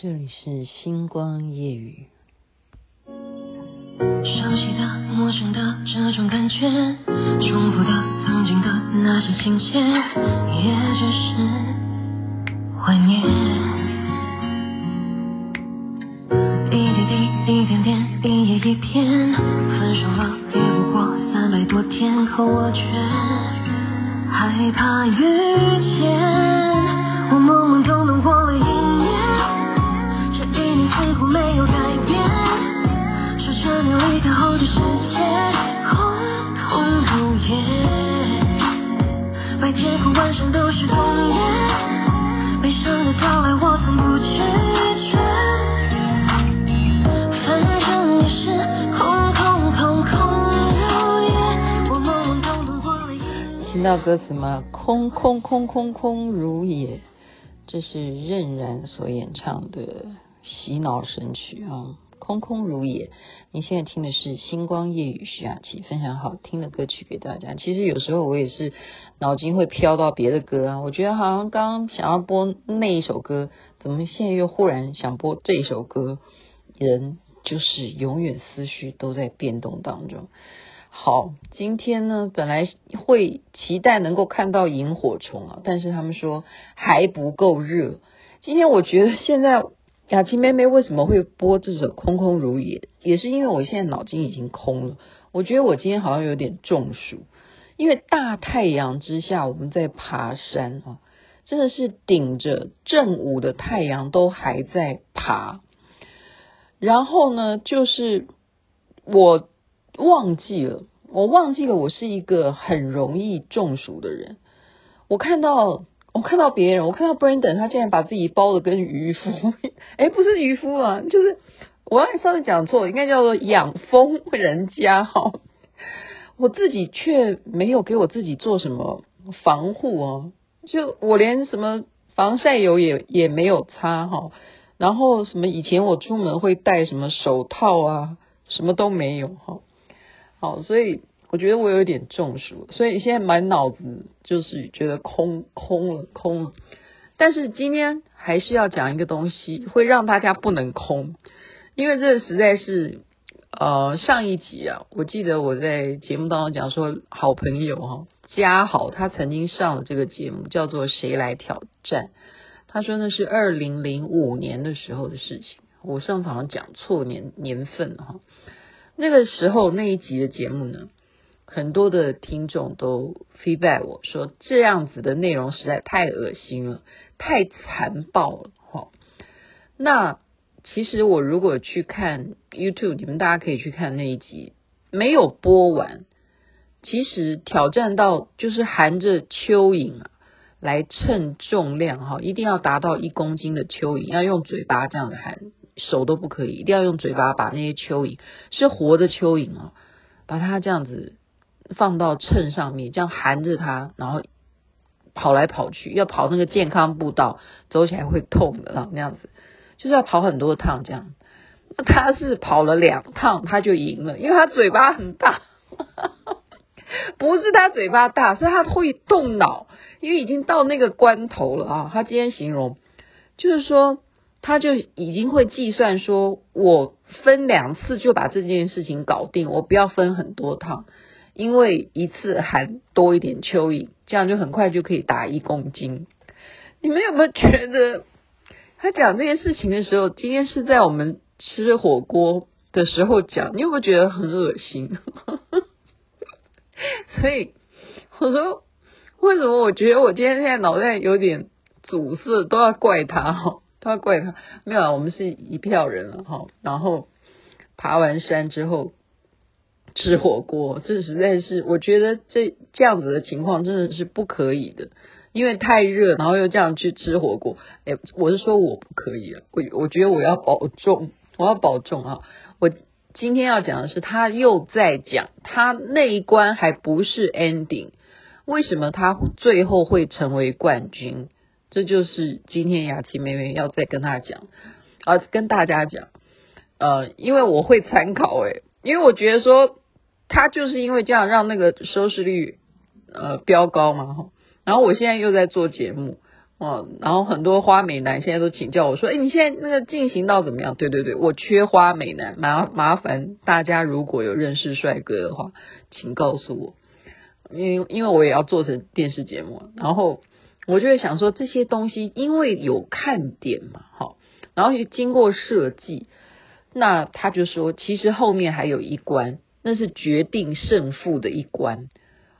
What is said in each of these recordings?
这里是星光夜语。熟悉的、陌生的这种感觉，重复的、曾经的那些情节，也只是怀念。一点滴，一点点，一页一篇，分手了也不过三百多天，可我却害怕遇见。歌词吗？空空空空空如也，这是任然所演唱的洗脑神曲啊。空空如也，你现在听的是星光夜雨徐雅琪分享好听的歌曲给大家。其实有时候我也是脑筋会飘到别的歌啊，我觉得好像刚刚想要播那一首歌，怎么现在又忽然想播这首歌？人就是永远思绪都在变动当中。好，今天呢，本来会期待能够看到萤火虫啊，但是他们说还不够热。今天我觉得现在。雅琪妹妹为什么会播这首《空空如也》？也是因为我现在脑筋已经空了。我觉得我今天好像有点中暑，因为大太阳之下我们在爬山啊，真的是顶着正午的太阳都还在爬。然后呢，就是我忘记了，我忘记了我是一个很容易中暑的人。我看到。我看到别人，我看到 Brandon，他竟然把自己包的跟渔夫，哎，不是渔夫啊，就是我上次讲错，应该叫做养蜂人家哈。我自己却没有给我自己做什么防护哦，就我连什么防晒油也也没有擦哈，然后什么以前我出门会戴什么手套啊，什么都没有哈。好，所以。我觉得我有点中暑，所以现在满脑子就是觉得空空了空了。但是今天还是要讲一个东西，会让大家不能空，因为这实在是呃上一集啊，我记得我在节目当中讲说，好朋友哈嘉豪他曾经上了这个节目，叫做《谁来挑战》，他说那是二零零五年的时候的事情，我上次好像讲错年年份哈，那个时候那一集的节目呢。很多的听众都 feedback 我说，这样子的内容实在太恶心了，太残暴了哈。那其实我如果去看 YouTube，你们大家可以去看那一集，没有播完。其实挑战到就是含着蚯蚓啊来称重量哈，一定要达到一公斤的蚯蚓，要用嘴巴这样的含，手都不可以，一定要用嘴巴把那些蚯蚓是活的蚯蚓啊，把它这样子。放到秤上面，这样含着它，然后跑来跑去，要跑那个健康步道，走起来会痛的啊，那样子，就是要跑很多趟这样。他是跑了两趟，他就赢了，因为他嘴巴很大，不是他嘴巴大，是他会动脑，因为已经到那个关头了啊。他今天形容就是说，他就已经会计算说，我分两次就把这件事情搞定，我不要分很多趟。因为一次含多一点蚯蚓，这样就很快就可以打一公斤。你们有没有觉得他讲这件事情的时候，今天是在我们吃火锅的时候讲？你有没有觉得很恶心？所以我说，为什么我觉得我今天现在脑袋有点阻塞，都要怪他哈，都要怪他。没有，我们是一票人了哈。然后爬完山之后。吃火锅，这实在是我觉得这这样子的情况真的是不可以的，因为太热，然后又这样去吃火锅。哎，我是说我不可以了，我我觉得我要保重，我要保重啊！我今天要讲的是，他又在讲他那一关还不是 ending，为什么他最后会成为冠军？这就是今天雅琪妹妹要再跟他讲啊，跟大家讲，呃，因为我会参考哎，因为我觉得说。他就是因为这样让那个收视率呃飙高嘛哈，然后我现在又在做节目，哦，然后很多花美男现在都请教我说：“哎，你现在那个进行到怎么样？”对对对，我缺花美男，麻麻烦大家如果有认识帅哥的话，请告诉我，因为因为我也要做成电视节目，然后我就会想说这些东西因为有看点嘛，好，然后经过设计，那他就说其实后面还有一关，那是决定胜负的一关。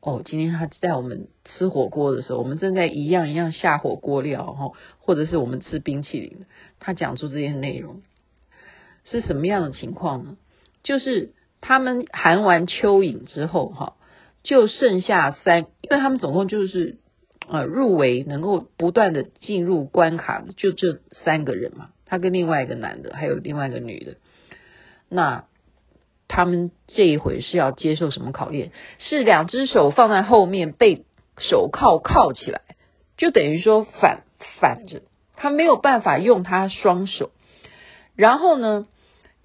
哦，今天他在我们吃火锅的时候，我们正在一样一样下火锅料哈，或者是我们吃冰淇淋，他讲出这些内容是什么样的情况呢？就是他们含完蚯蚓之后哈，就剩下三，因为他们总共就是呃入围能够不断的进入关卡的就这三个人嘛，他跟另外一个男的，还有另外一个女的，那。他们这一回是要接受什么考验？是两只手放在后面，被手铐铐起来，就等于说反反着，他没有办法用他双手。然后呢，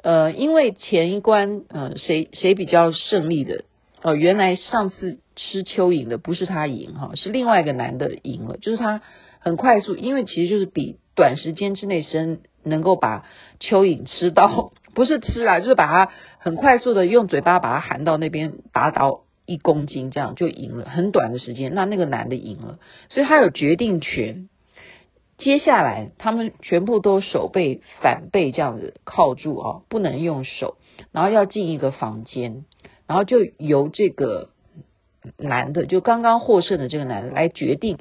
呃，因为前一关，呃，谁谁比较胜利的？呃，原来上次吃蚯蚓的不是他赢哈，是另外一个男的赢了，就是他很快速，因为其实就是比短时间之内生能够把蚯蚓吃到。不是吃啊，就是把它很快速的用嘴巴把它含到那边，打倒一公斤，这样就赢了。很短的时间，那那个男的赢了，所以他有决定权。接下来他们全部都手背反背这样子靠住啊，不能用手，然后要进一个房间，然后就由这个男的，就刚刚获胜的这个男的来决定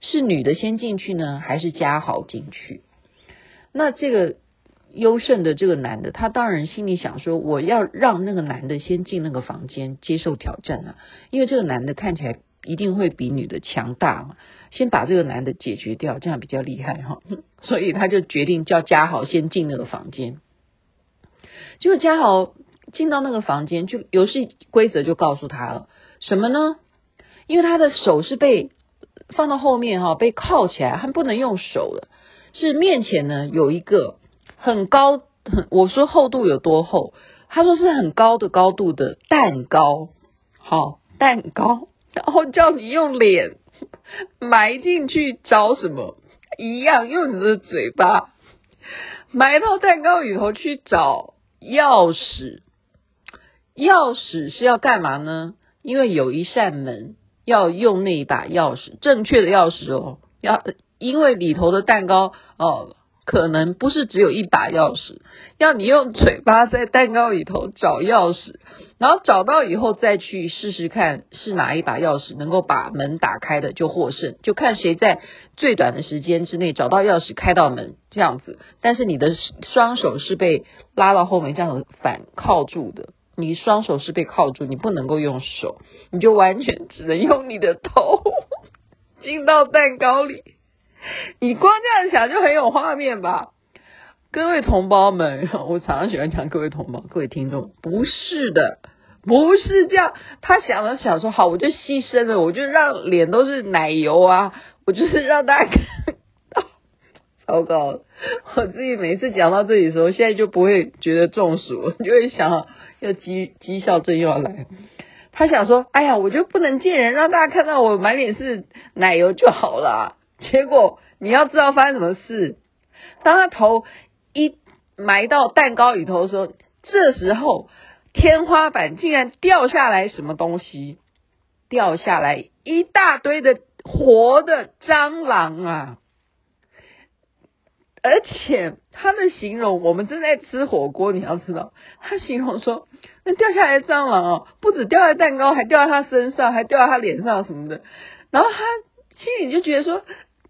是女的先进去呢，还是嘉豪进去。那这个。优胜的这个男的，他当然心里想说，我要让那个男的先进那个房间接受挑战啊，因为这个男的看起来一定会比女的强大嘛，先把这个男的解决掉，这样比较厉害哈，所以他就决定叫嘉豪先进那个房间。结果嘉豪进到那个房间，就游戏规则就告诉他了，什么呢？因为他的手是被放到后面哈，被铐起来，他不能用手了，是面前呢有一个。很高，很，我说厚度有多厚？他说是很高的高度的蛋糕，好蛋糕，然后叫你用脸埋进去找什么？一样用你的嘴巴埋到蛋糕里头去找钥匙。钥匙是要干嘛呢？因为有一扇门要用那一把钥匙，正确的钥匙哦，要因为里头的蛋糕哦。可能不是只有一把钥匙，要你用嘴巴在蛋糕里头找钥匙，然后找到以后再去试试看是哪一把钥匙能够把门打开的就获胜，就看谁在最短的时间之内找到钥匙开到门这样子。但是你的双手是被拉到后面这样子反铐住的，你双手是被铐住，你不能够用手，你就完全只能用你的头进到蛋糕里。你光这样想就很有画面吧，各位同胞们，我常常喜欢讲各位同胞、各位听众，不是的，不是这样。他想了想说，好，我就牺牲了，我就让脸都是奶油啊，我就是让大家看到。糟糕，我自己每次讲到这里的时候，现在就不会觉得中暑，就会想要绩绩效证又要来。他想说，哎呀，我就不能见人，让大家看到我满脸是奶油就好了。结果你要知道发生什么事，当他头一埋到蛋糕里头的时候，这时候天花板竟然掉下来什么东西？掉下来一大堆的活的蟑螂啊！而且他的形容，我们正在吃火锅，你要知道，他形容说，那掉下来的蟑螂哦，不止掉在蛋糕，还掉在他身上，还掉在他脸上什么的。然后他心里就觉得说。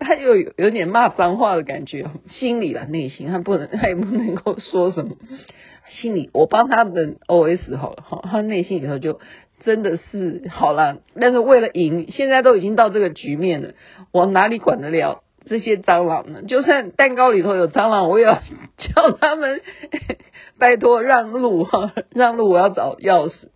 他又有有点骂脏话的感觉，心里啦，内心他不能，他也不能够说什么。心里我帮他的 OS 好了，哈，他内心里头就真的是好了。但是为了赢，现在都已经到这个局面了，我哪里管得了这些蟑螂呢？就算蛋糕里头有蟑螂，我也要叫他们 拜托让路哈，让路，我要找钥匙。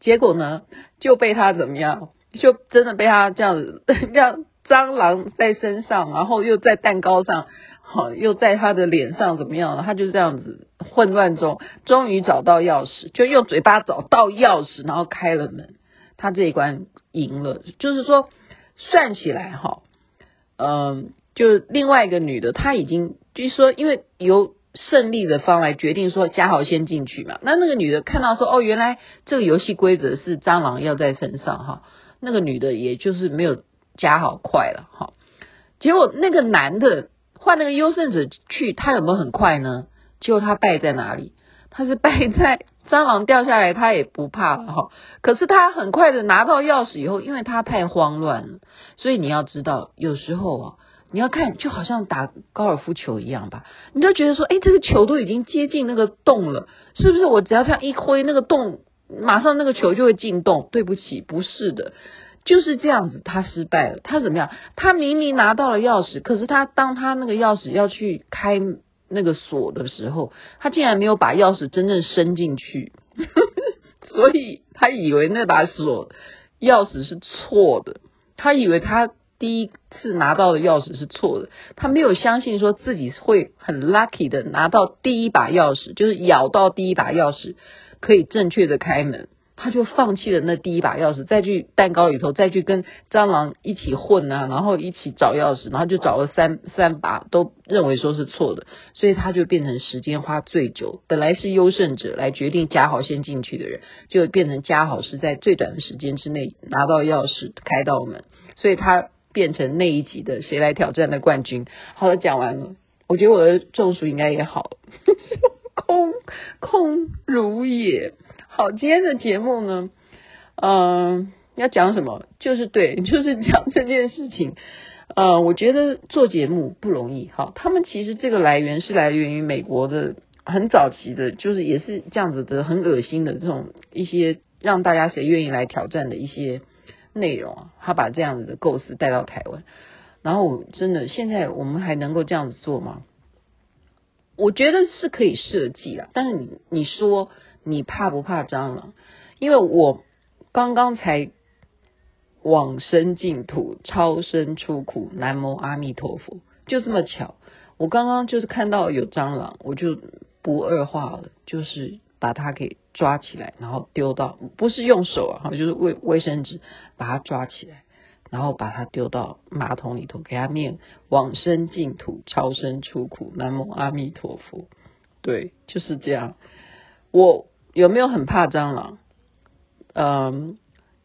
结果呢，就被他怎么样？就真的被他这样子 让。蟑螂在身上，然后又在蛋糕上，好，又在他的脸上，怎么样？他就这样子混乱中，终于找到钥匙，就用嘴巴找到钥匙，然后开了门。他这一关赢了，就是说算起来哈，嗯，就另外一个女的，她已经据说因为由胜利的方来决定说嘉豪先进去嘛，那那个女的看到说哦，原来这个游戏规则是蟑螂要在身上哈，那个女的也就是没有嘉豪快了哈，结果那个男的换那个优胜者去，他有没有很快呢？结果他败在哪里？他是败在蟑螂掉下来，他也不怕了哈。可是他很快的拿到钥匙以后，因为他太慌乱了，所以你要知道，有时候啊，你要看就好像打高尔夫球一样吧，你就觉得说，哎，这个球都已经接近那个洞了，是不是？我只要这样一挥，那个洞马上那个球就会进洞。对不起，不是的，就是这样子，他失败了。他怎么样？他明明拿到了钥匙，可是他当他那个钥匙要去开。那个锁的时候，他竟然没有把钥匙真正伸进去，所以他以为那把锁钥匙是错的，他以为他第一次拿到的钥匙是错的，他没有相信说自己会很 lucky 的拿到第一把钥匙，就是咬到第一把钥匙可以正确的开门。他就放弃了那第一把钥匙，再去蛋糕里头再去跟蟑螂一起混啊，然后一起找钥匙，然后就找了三三把，都认为说是错的，所以他就变成时间花最久。本来是优胜者来决定嘉豪先进去的人，就变成嘉豪是在最短的时间之内拿到钥匙开到门，所以他变成那一集的谁来挑战的冠军。好了，讲完了，我觉得我的中暑应该也好了，空空如也。好，今天的节目呢，嗯、要讲什么？就是对，就是讲这件事情。呃，我觉得做节目不容易。好，他们其实这个来源是来源于美国的很早期的，就是也是这样子的很恶心的这种一些让大家谁愿意来挑战的一些内容啊。他把这样子的构思带到台湾，然后真的现在我们还能够这样子做吗？我觉得是可以设计啦，但是你你说。你怕不怕蟑螂？因为我刚刚才往生净土，超生出苦，南无阿弥陀佛，就这么巧。我刚刚就是看到有蟑螂，我就不二话了，就是把它给抓起来，然后丢到，不是用手啊，就是卫卫生纸把它抓起来，然后把它丢到马桶里头，给它念往生净土，超生出苦，南无阿弥陀佛。对，就是这样。我。有没有很怕蟑螂？嗯，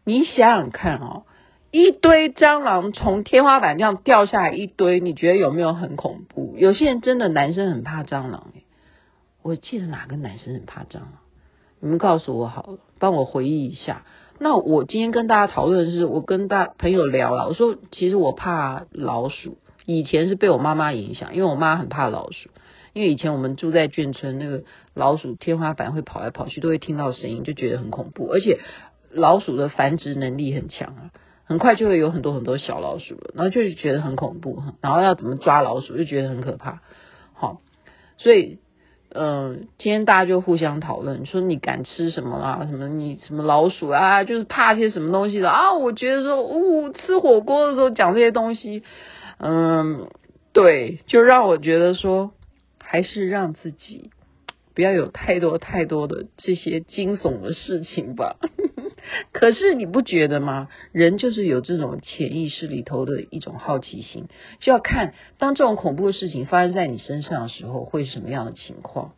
你想想看哦，一堆蟑螂从天花板这样掉下来一堆，你觉得有没有很恐怖？有些人真的男生很怕蟑螂，我记得哪个男生很怕蟑螂？你们告诉我好了，帮我回忆一下。那我今天跟大家讨论的是，我跟大朋友聊了，我说其实我怕老鼠，以前是被我妈妈影响，因为我妈很怕老鼠。因为以前我们住在眷村，那个老鼠天花板会跑来跑去，都会听到声音，就觉得很恐怖。而且老鼠的繁殖能力很强啊，很快就会有很多很多小老鼠了，然后就觉得很恐怖。然后要怎么抓老鼠，就觉得很可怕。好，所以、嗯，今天大家就互相讨论，说你敢吃什么啦？什么你什么老鼠啊？就是怕些什么东西的啊？我觉得说，哦，吃火锅的时候讲这些东西，嗯，对，就让我觉得说。还是让自己不要有太多太多的这些惊悚的事情吧。可是你不觉得吗？人就是有这种潜意识里头的一种好奇心，就要看当这种恐怖的事情发生在你身上的时候，会是什么样的情况。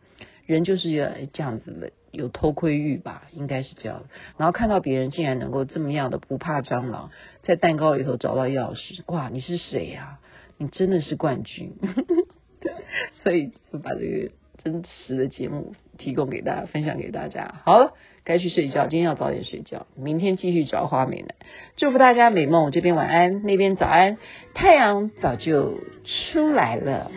人就是要这样子的，有偷窥欲吧，应该是这样。然后看到别人竟然能够这么样的不怕蟑螂，在蛋糕里头找到钥匙，哇，你是谁呀？你真的是冠军。所以就把这个真实的节目提供给大家，分享给大家。好了，该去睡觉，今天要早点睡觉，明天继续找花美男。祝福大家美梦，这边晚安，那边早安，太阳早就出来了。